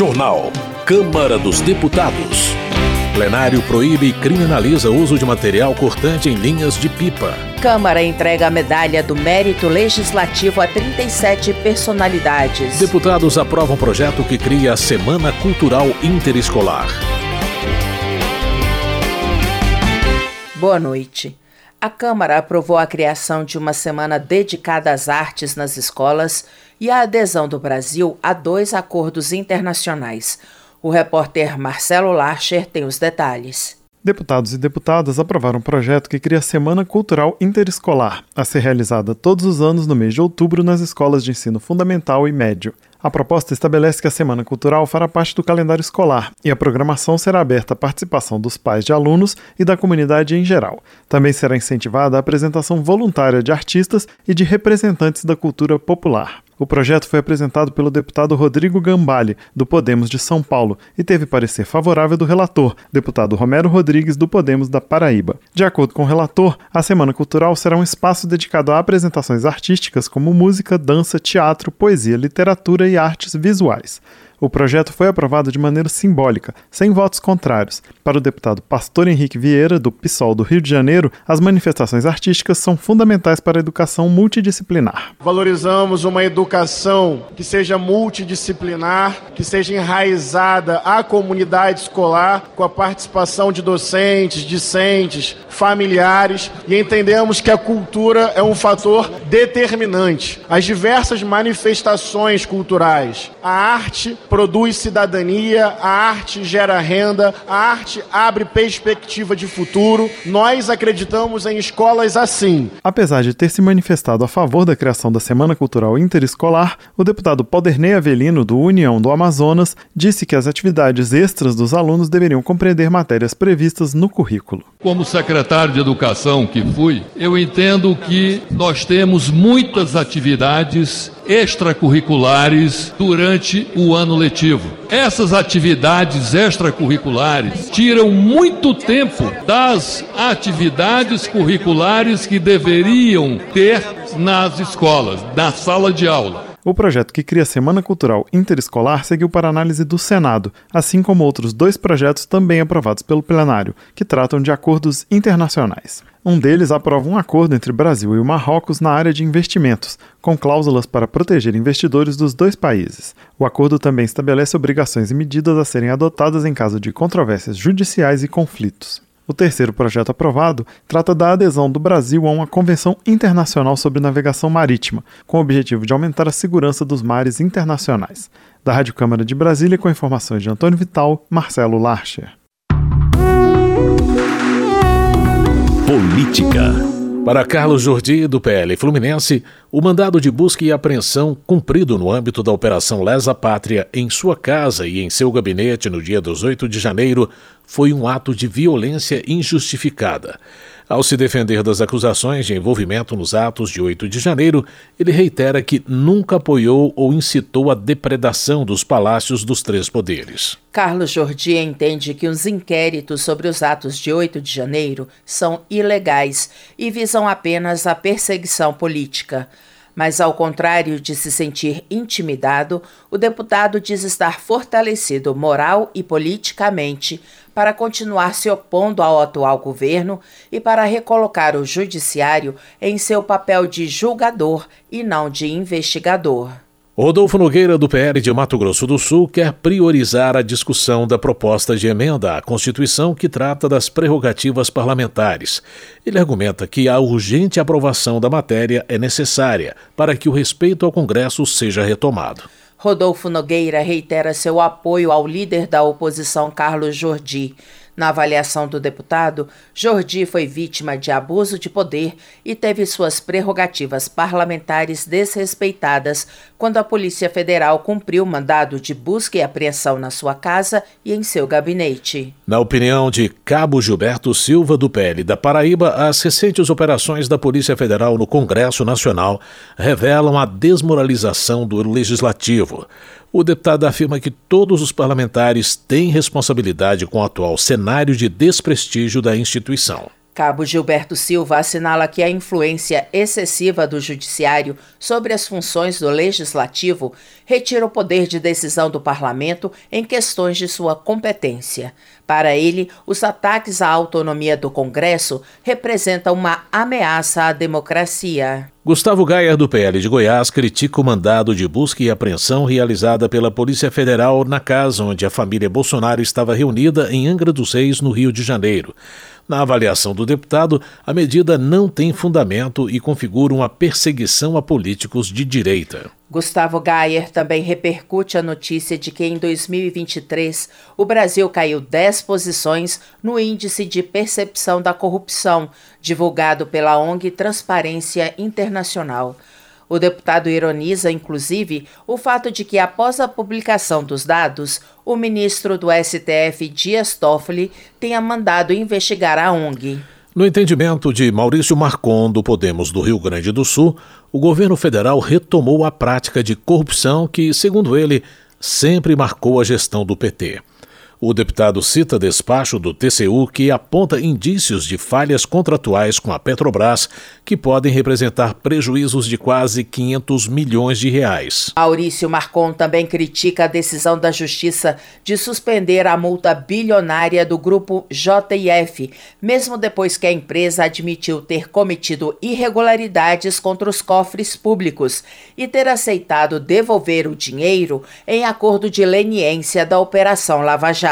Jornal. Câmara dos Deputados. Plenário proíbe e criminaliza o uso de material cortante em linhas de pipa. Câmara entrega a medalha do mérito legislativo a 37 personalidades. Deputados aprovam projeto que cria a Semana Cultural Interescolar. Boa noite. A Câmara aprovou a criação de uma semana dedicada às artes nas escolas e a adesão do Brasil a dois acordos internacionais. O repórter Marcelo Larcher tem os detalhes. Deputados e deputadas aprovaram um projeto que cria a Semana Cultural Interescolar, a ser realizada todos os anos no mês de outubro nas escolas de ensino fundamental e médio. A proposta estabelece que a Semana Cultural fará parte do calendário escolar e a programação será aberta à participação dos pais de alunos e da comunidade em geral. Também será incentivada a apresentação voluntária de artistas e de representantes da cultura popular. O projeto foi apresentado pelo deputado Rodrigo Gambale, do Podemos de São Paulo, e teve parecer favorável do relator, deputado Romero Rodrigues, do Podemos da Paraíba. De acordo com o relator, a Semana Cultural será um espaço dedicado a apresentações artísticas como música, dança, teatro, poesia, literatura e artes visuais. O projeto foi aprovado de maneira simbólica, sem votos contrários. Para o deputado Pastor Henrique Vieira, do PSOL do Rio de Janeiro, as manifestações artísticas são fundamentais para a educação multidisciplinar. Valorizamos uma educação que seja multidisciplinar, que seja enraizada à comunidade escolar, com a participação de docentes, discentes, familiares, e entendemos que a cultura é um fator determinante. As diversas manifestações culturais, a arte produz cidadania, a arte gera renda, a arte abre perspectiva de futuro. Nós acreditamos em escolas assim. Apesar de ter se manifestado a favor da criação da Semana Cultural Interescolar, o deputado Podernei Avelino, do União do Amazonas, disse que as atividades extras dos alunos deveriam compreender matérias previstas no currículo. Como secretário de Educação que fui, eu entendo que nós temos muitas atividades extracurriculares durante o ano letivo. Essas atividades extracurriculares tiram muito tempo das atividades curriculares que deveriam ter nas escolas, na sala de aula. O projeto que cria a Semana Cultural Interescolar seguiu para análise do Senado, assim como outros dois projetos também aprovados pelo plenário, que tratam de acordos internacionais. Um deles aprova um acordo entre Brasil e o Marrocos na área de investimentos, com cláusulas para proteger investidores dos dois países. O acordo também estabelece obrigações e medidas a serem adotadas em caso de controvérsias judiciais e conflitos. O terceiro projeto aprovado trata da adesão do Brasil a uma Convenção Internacional sobre Navegação Marítima, com o objetivo de aumentar a segurança dos mares internacionais. Da Rádio Câmara de Brasília, com informações de Antônio Vital, Marcelo Larcher. Política. Para Carlos Jordi, do PL Fluminense, o mandado de busca e apreensão cumprido no âmbito da Operação Lesa Pátria em sua casa e em seu gabinete no dia 18 de janeiro foi um ato de violência injustificada. Ao se defender das acusações de envolvimento nos atos de 8 de janeiro, ele reitera que nunca apoiou ou incitou a depredação dos palácios dos três poderes. Carlos Jordi entende que os inquéritos sobre os atos de 8 de janeiro são ilegais e visam apenas a perseguição política. Mas, ao contrário de se sentir intimidado, o deputado diz estar fortalecido moral e politicamente para continuar se opondo ao atual governo e para recolocar o Judiciário em seu papel de julgador e não de investigador. Rodolfo Nogueira, do PL de Mato Grosso do Sul, quer priorizar a discussão da proposta de emenda à Constituição que trata das prerrogativas parlamentares. Ele argumenta que a urgente aprovação da matéria é necessária para que o respeito ao Congresso seja retomado. Rodolfo Nogueira reitera seu apoio ao líder da oposição Carlos Jordi. Na avaliação do deputado, Jordi foi vítima de abuso de poder e teve suas prerrogativas parlamentares desrespeitadas quando a Polícia Federal cumpriu mandado de busca e apreensão na sua casa e em seu gabinete. Na opinião de Cabo Gilberto Silva, do PL da Paraíba, as recentes operações da Polícia Federal no Congresso Nacional revelam a desmoralização do Legislativo. O deputado afirma que todos os parlamentares têm responsabilidade com o atual cenário de desprestígio da instituição. Cabo Gilberto Silva assinala que a influência excessiva do Judiciário sobre as funções do Legislativo retira o poder de decisão do Parlamento em questões de sua competência. Para ele, os ataques à autonomia do Congresso representam uma ameaça à democracia. Gustavo Gaia, do PL de Goiás, critica o mandado de busca e apreensão realizada pela Polícia Federal na casa onde a família Bolsonaro estava reunida em Angra dos Reis, no Rio de Janeiro. Na avaliação do deputado, a medida não tem fundamento e configura uma perseguição a políticos de direita. Gustavo Gayer também repercute a notícia de que em 2023 o Brasil caiu 10 posições no Índice de Percepção da Corrupção, divulgado pela ONG Transparência Internacional. O deputado ironiza, inclusive, o fato de que, após a publicação dos dados, o ministro do STF, Dias Toffoli, tenha mandado investigar a ONG. No entendimento de Maurício Marcon, do Podemos do Rio Grande do Sul, o governo federal retomou a prática de corrupção que, segundo ele, sempre marcou a gestão do PT. O deputado cita despacho do TCU que aponta indícios de falhas contratuais com a Petrobras que podem representar prejuízos de quase 500 milhões de reais. Maurício Marcon também critica a decisão da Justiça de suspender a multa bilionária do grupo JF, mesmo depois que a empresa admitiu ter cometido irregularidades contra os cofres públicos e ter aceitado devolver o dinheiro em acordo de leniência da Operação Lava Jato.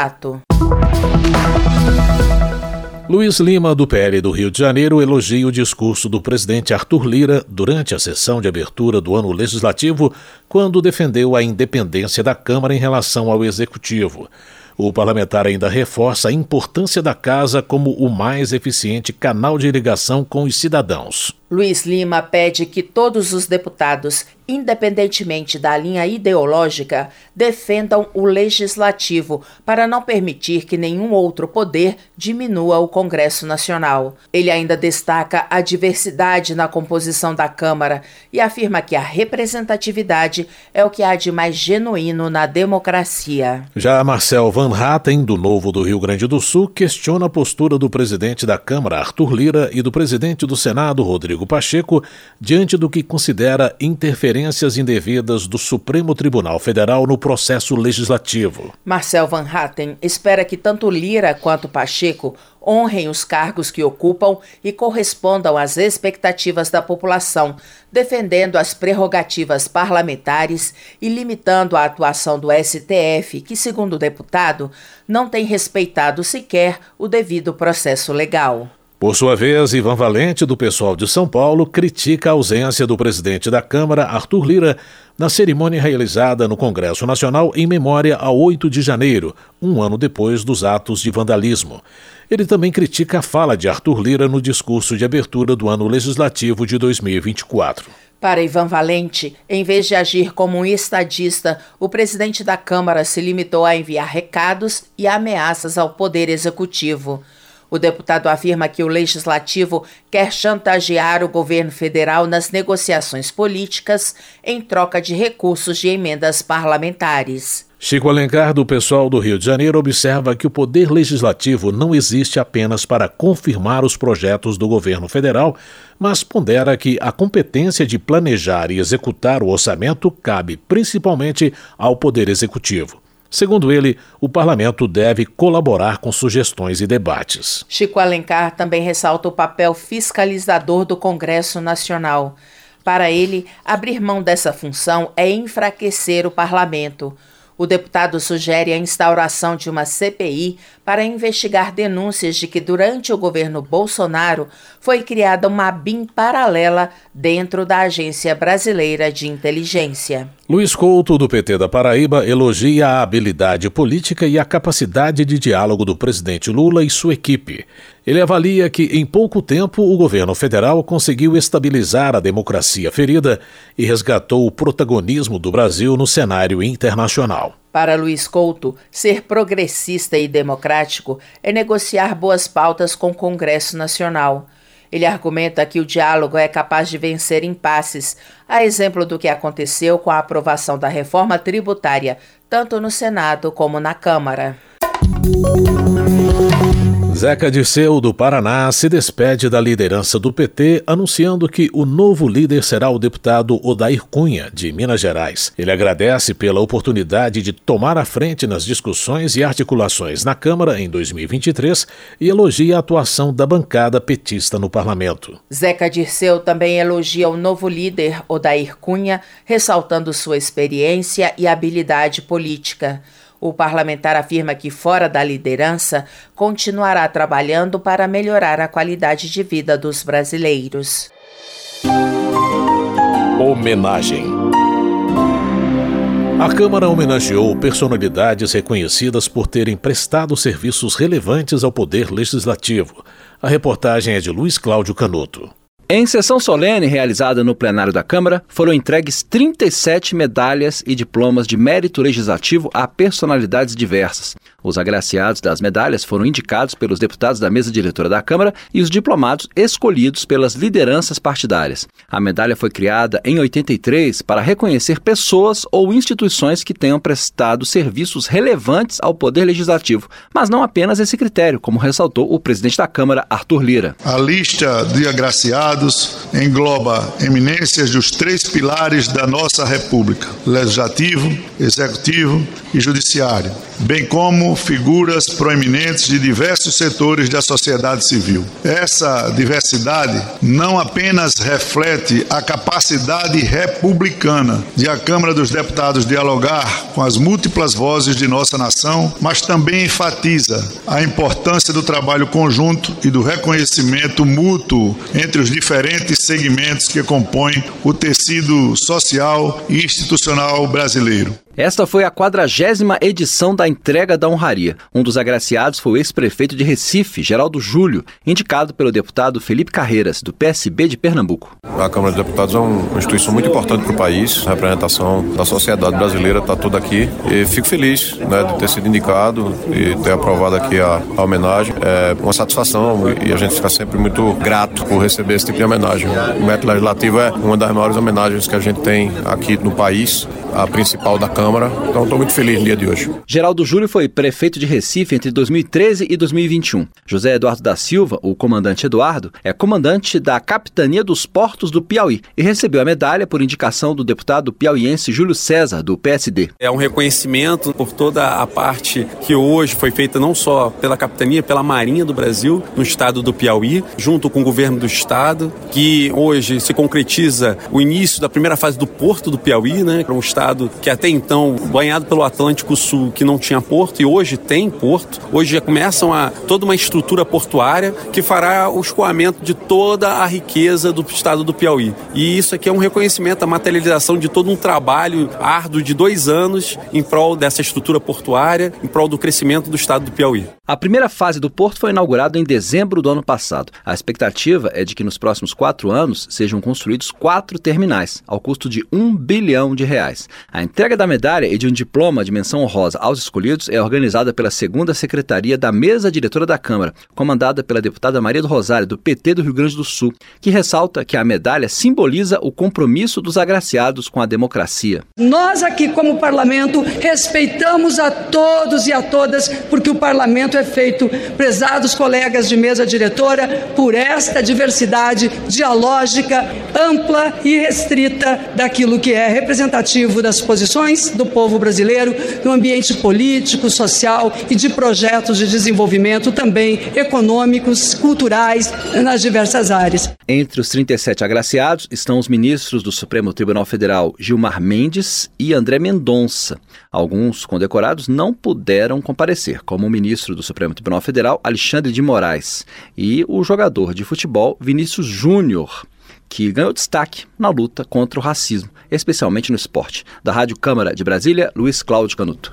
Luiz Lima, do PL do Rio de Janeiro, elogia o discurso do presidente Arthur Lira durante a sessão de abertura do ano legislativo, quando defendeu a independência da Câmara em relação ao Executivo. O parlamentar ainda reforça a importância da casa como o mais eficiente canal de ligação com os cidadãos. Luiz Lima pede que todos os deputados, independentemente da linha ideológica, defendam o legislativo para não permitir que nenhum outro poder diminua o Congresso Nacional. Ele ainda destaca a diversidade na composição da Câmara e afirma que a representatividade é o que há de mais genuíno na democracia. Já Marcel Van Hatten, do Novo do Rio Grande do Sul, questiona a postura do presidente da Câmara, Arthur Lira, e do presidente do Senado, Rodrigo Rodrigo Pacheco diante do que considera interferências indevidas do Supremo Tribunal Federal no processo legislativo. Marcel Van Hatten espera que tanto Lira quanto Pacheco honrem os cargos que ocupam e correspondam às expectativas da população, defendendo as prerrogativas parlamentares e limitando a atuação do STF, que, segundo o deputado, não tem respeitado sequer o devido processo legal. Por sua vez, Ivan Valente, do pessoal de São Paulo, critica a ausência do presidente da Câmara, Arthur Lira, na cerimônia realizada no Congresso Nacional em memória a 8 de janeiro, um ano depois dos atos de vandalismo. Ele também critica a fala de Arthur Lira no discurso de abertura do ano legislativo de 2024. Para Ivan Valente, em vez de agir como um estadista, o presidente da Câmara se limitou a enviar recados e ameaças ao Poder Executivo. O deputado afirma que o legislativo quer chantagear o governo federal nas negociações políticas em troca de recursos de emendas parlamentares. Chico Alencar, do pessoal do Rio de Janeiro, observa que o poder legislativo não existe apenas para confirmar os projetos do governo federal, mas pondera que a competência de planejar e executar o orçamento cabe principalmente ao Poder Executivo. Segundo ele, o parlamento deve colaborar com sugestões e debates. Chico Alencar também ressalta o papel fiscalizador do Congresso Nacional. Para ele, abrir mão dessa função é enfraquecer o parlamento. O deputado sugere a instauração de uma CPI para investigar denúncias de que durante o governo Bolsonaro foi criada uma BIM paralela dentro da Agência Brasileira de Inteligência. Luiz Couto, do PT da Paraíba, elogia a habilidade política e a capacidade de diálogo do presidente Lula e sua equipe. Ele avalia que, em pouco tempo, o governo federal conseguiu estabilizar a democracia ferida e resgatou o protagonismo do Brasil no cenário internacional. Para Luiz Couto, ser progressista e democrático é negociar boas pautas com o Congresso Nacional. Ele argumenta que o diálogo é capaz de vencer impasses, a exemplo do que aconteceu com a aprovação da reforma tributária, tanto no Senado como na Câmara. Zeca Dirceu, do Paraná, se despede da liderança do PT, anunciando que o novo líder será o deputado Odair Cunha, de Minas Gerais. Ele agradece pela oportunidade de tomar a frente nas discussões e articulações na Câmara em 2023 e elogia a atuação da bancada petista no parlamento. Zeca Dirceu também elogia o novo líder, Odair Cunha, ressaltando sua experiência e habilidade política. O parlamentar afirma que, fora da liderança, continuará trabalhando para melhorar a qualidade de vida dos brasileiros. Homenagem. A Câmara homenageou personalidades reconhecidas por terem prestado serviços relevantes ao Poder Legislativo. A reportagem é de Luiz Cláudio Canuto. Em sessão solene realizada no plenário da Câmara, foram entregues 37 medalhas e diplomas de mérito legislativo a personalidades diversas. Os agraciados das medalhas foram indicados pelos deputados da mesa diretora da Câmara e os diplomados escolhidos pelas lideranças partidárias. A medalha foi criada em 83 para reconhecer pessoas ou instituições que tenham prestado serviços relevantes ao Poder Legislativo, mas não apenas esse critério, como ressaltou o presidente da Câmara, Arthur Lira. A lista de agraciados engloba eminências dos três pilares da nossa República: Legislativo, Executivo e Judiciário, bem como figuras proeminentes de diversos setores da sociedade civil. Essa diversidade não apenas reflete a capacidade republicana de a Câmara dos Deputados dialogar com as múltiplas vozes de nossa nação, mas também enfatiza a importância do trabalho conjunto e do reconhecimento mútuo entre os diferentes segmentos que compõem o tecido social e institucional brasileiro. Esta foi a quadragésima edição da entrega da honraria. Um dos agraciados foi o ex-prefeito de Recife, Geraldo Júlio, indicado pelo deputado Felipe Carreiras, do PSB de Pernambuco. A Câmara de Deputados é uma instituição muito importante para o país, a representação da sociedade brasileira está toda aqui e fico feliz né, de ter sido indicado e ter aprovado aqui a, a homenagem. É uma satisfação e a gente fica sempre muito grato por receber esse tipo de homenagem. O método legislativo é uma das maiores homenagens que a gente tem aqui no país, a principal da Câmara Câmara. Então estou muito feliz no dia de hoje. Geraldo Júlio foi prefeito de Recife entre 2013 e 2021. José Eduardo da Silva, o comandante Eduardo, é comandante da Capitania dos Portos do Piauí e recebeu a medalha por indicação do deputado piauiense Júlio César, do PSD. É um reconhecimento por toda a parte que hoje foi feita não só pela Capitania, pela Marinha do Brasil, no estado do Piauí, junto com o governo do estado, que hoje se concretiza o início da primeira fase do Porto do Piauí, né, para um estado que até então região banhado pelo Atlântico Sul que não tinha porto e hoje tem porto. Hoje já começam a toda uma estrutura portuária que fará o escoamento de toda a riqueza do estado do Piauí. E isso aqui é um reconhecimento, a materialização de todo um trabalho árduo de dois anos em prol dessa estrutura portuária, em prol do crescimento do estado do Piauí. A primeira fase do porto foi inaugurada em dezembro do ano passado. A expectativa é de que nos próximos quatro anos sejam construídos quatro terminais, ao custo de um bilhão de reais. A entrega da medalha e de um diploma de menção honrosa aos escolhidos é organizada pela segunda secretaria da mesa diretora da Câmara, comandada pela deputada Maria do Rosário, do PT do Rio Grande do Sul, que ressalta que a medalha simboliza o compromisso dos agraciados com a democracia. Nós aqui, como parlamento, respeitamos a todos e a todas, porque o parlamento é feito, prezados colegas de mesa diretora, por esta diversidade dialógica, ampla e restrita daquilo que é representativo das posições do povo brasileiro no ambiente político, social e de projetos de desenvolvimento também econômicos, culturais, nas diversas áreas. Entre os 37 agraciados estão os ministros do Supremo Tribunal Federal Gilmar Mendes e André Mendonça. Alguns condecorados não puderam comparecer, como o ministro do Supremo Tribunal Federal, Alexandre de Moraes, e o jogador de futebol Vinícius Júnior, que ganhou destaque na luta contra o racismo, especialmente no esporte. Da Rádio Câmara de Brasília, Luiz Cláudio Canuto.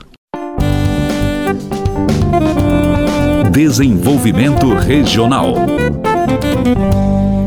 Desenvolvimento Regional.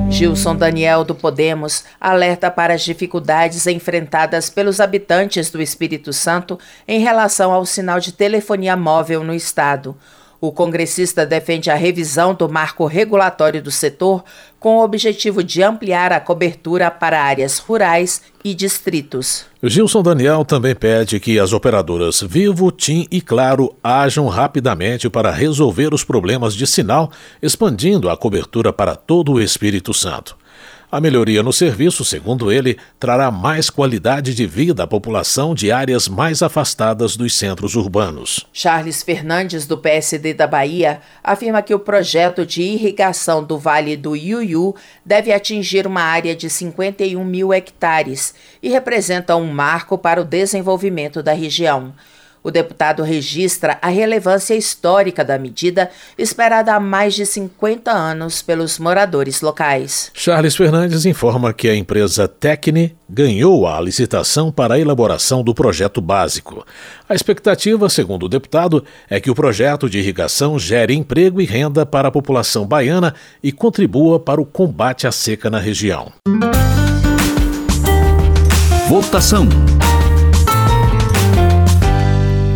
Gilson Daniel do Podemos alerta para as dificuldades enfrentadas pelos habitantes do Espírito Santo em relação ao sinal de telefonia móvel no estado. O congressista defende a revisão do marco regulatório do setor com o objetivo de ampliar a cobertura para áreas rurais e distritos. Gilson Daniel também pede que as operadoras Vivo, TIM e Claro ajam rapidamente para resolver os problemas de sinal, expandindo a cobertura para todo o Espírito Santo. A melhoria no serviço, segundo ele, trará mais qualidade de vida à população de áreas mais afastadas dos centros urbanos. Charles Fernandes, do PSD da Bahia, afirma que o projeto de irrigação do Vale do Iuiú deve atingir uma área de 51 mil hectares e representa um marco para o desenvolvimento da região. O deputado registra a relevância histórica da medida, esperada há mais de 50 anos pelos moradores locais. Charles Fernandes informa que a empresa Tecne ganhou a licitação para a elaboração do projeto básico. A expectativa, segundo o deputado, é que o projeto de irrigação gere emprego e renda para a população baiana e contribua para o combate à seca na região. Votação.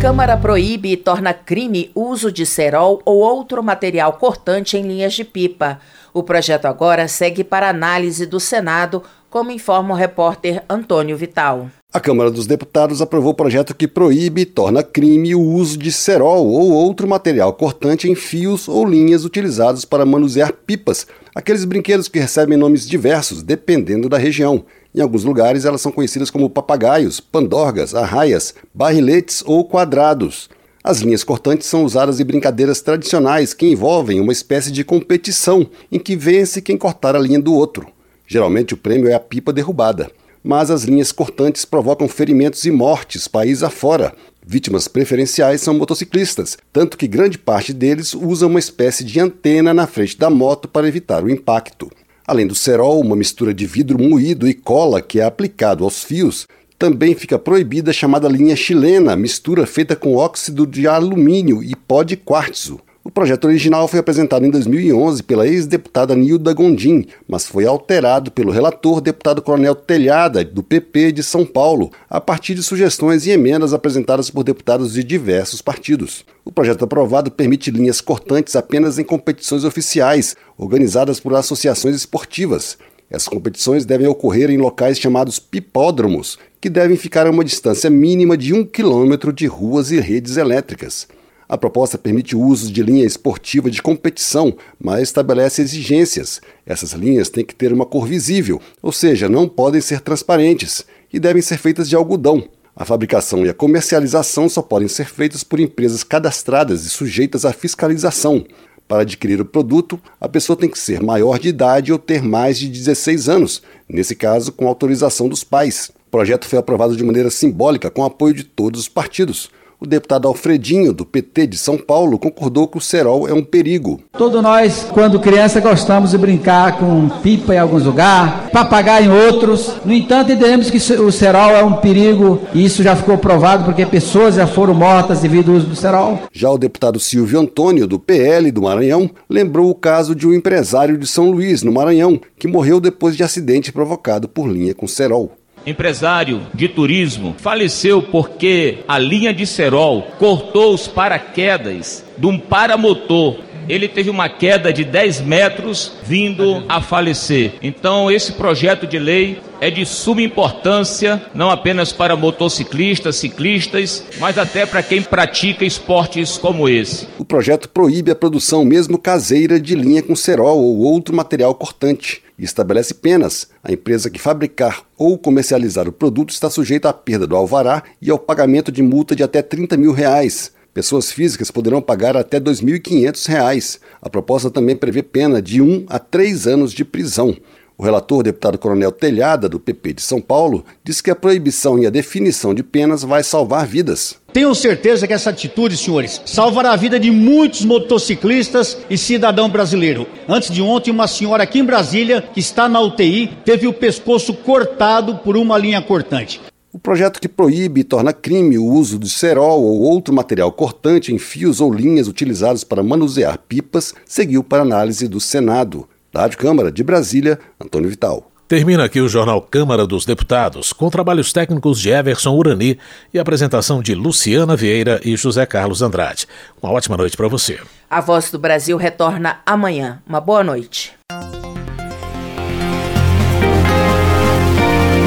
Câmara proíbe e torna crime uso de cerol ou outro material cortante em linhas de pipa. O projeto agora segue para análise do Senado, como informa o repórter Antônio Vital. A Câmara dos Deputados aprovou o projeto que proíbe e torna crime o uso de cerol ou outro material cortante em fios ou linhas utilizados para manusear pipas, aqueles brinquedos que recebem nomes diversos dependendo da região. Em alguns lugares, elas são conhecidas como papagaios, pandorgas, arraias, barriletes ou quadrados. As linhas cortantes são usadas em brincadeiras tradicionais que envolvem uma espécie de competição em que vence quem cortar a linha do outro. Geralmente o prêmio é a pipa derrubada. Mas as linhas cortantes provocam ferimentos e mortes país afora. Vítimas preferenciais são motociclistas, tanto que grande parte deles usa uma espécie de antena na frente da moto para evitar o impacto. Além do cerol, uma mistura de vidro moído e cola que é aplicado aos fios, também fica proibida a chamada linha chilena, mistura feita com óxido de alumínio e pó de quartzo. O projeto original foi apresentado em 2011 pela ex-deputada Nilda Gondim, mas foi alterado pelo relator deputado Coronel Telhada, do PP de São Paulo, a partir de sugestões e emendas apresentadas por deputados de diversos partidos. O projeto aprovado permite linhas cortantes apenas em competições oficiais, organizadas por associações esportivas. Essas competições devem ocorrer em locais chamados pipódromos, que devem ficar a uma distância mínima de um quilômetro de ruas e redes elétricas. A proposta permite o uso de linha esportiva de competição, mas estabelece exigências. Essas linhas têm que ter uma cor visível, ou seja, não podem ser transparentes, e devem ser feitas de algodão. A fabricação e a comercialização só podem ser feitas por empresas cadastradas e sujeitas à fiscalização. Para adquirir o produto, a pessoa tem que ser maior de idade ou ter mais de 16 anos, nesse caso, com autorização dos pais. O projeto foi aprovado de maneira simbólica com apoio de todos os partidos. O deputado Alfredinho, do PT de São Paulo, concordou que o cerol é um perigo. Todos nós, quando criança, gostamos de brincar com pipa em alguns lugares, papagaio em outros. No entanto, entendemos que o cerol é um perigo e isso já ficou provado porque pessoas já foram mortas devido ao uso do cerol. Já o deputado Silvio Antônio, do PL do Maranhão, lembrou o caso de um empresário de São Luís, no Maranhão, que morreu depois de acidente provocado por linha com cerol empresário de turismo, faleceu porque a linha de cerol cortou os paraquedas de um paramotor ele teve uma queda de 10 metros vindo a falecer. Então, esse projeto de lei é de suma importância, não apenas para motociclistas, ciclistas, mas até para quem pratica esportes como esse. O projeto proíbe a produção mesmo caseira de linha com cerol ou outro material cortante e estabelece penas. A empresa que fabricar ou comercializar o produto está sujeita à perda do alvará e ao pagamento de multa de até 30 mil reais. Pessoas físicas poderão pagar até R$ 2.500. A proposta também prevê pena de 1 um a 3 anos de prisão. O relator, deputado Coronel Telhada, do PP de São Paulo, disse que a proibição e a definição de penas vai salvar vidas. Tenho certeza que essa atitude, senhores, salvará a vida de muitos motociclistas e cidadão brasileiro. Antes de ontem, uma senhora aqui em Brasília, que está na UTI, teve o pescoço cortado por uma linha cortante. O projeto que proíbe e torna crime o uso de cerol ou outro material cortante em fios ou linhas utilizados para manusear pipas seguiu para análise do Senado. Da Rádio Câmara de Brasília, Antônio Vital. Termina aqui o Jornal Câmara dos Deputados, com trabalhos técnicos de Everson Urani e apresentação de Luciana Vieira e José Carlos Andrade. Uma ótima noite para você. A Voz do Brasil retorna amanhã. Uma boa noite.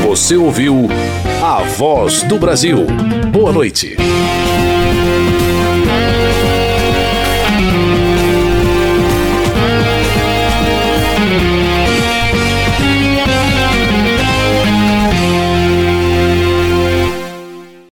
Você ouviu A Voz do Brasil. Boa noite.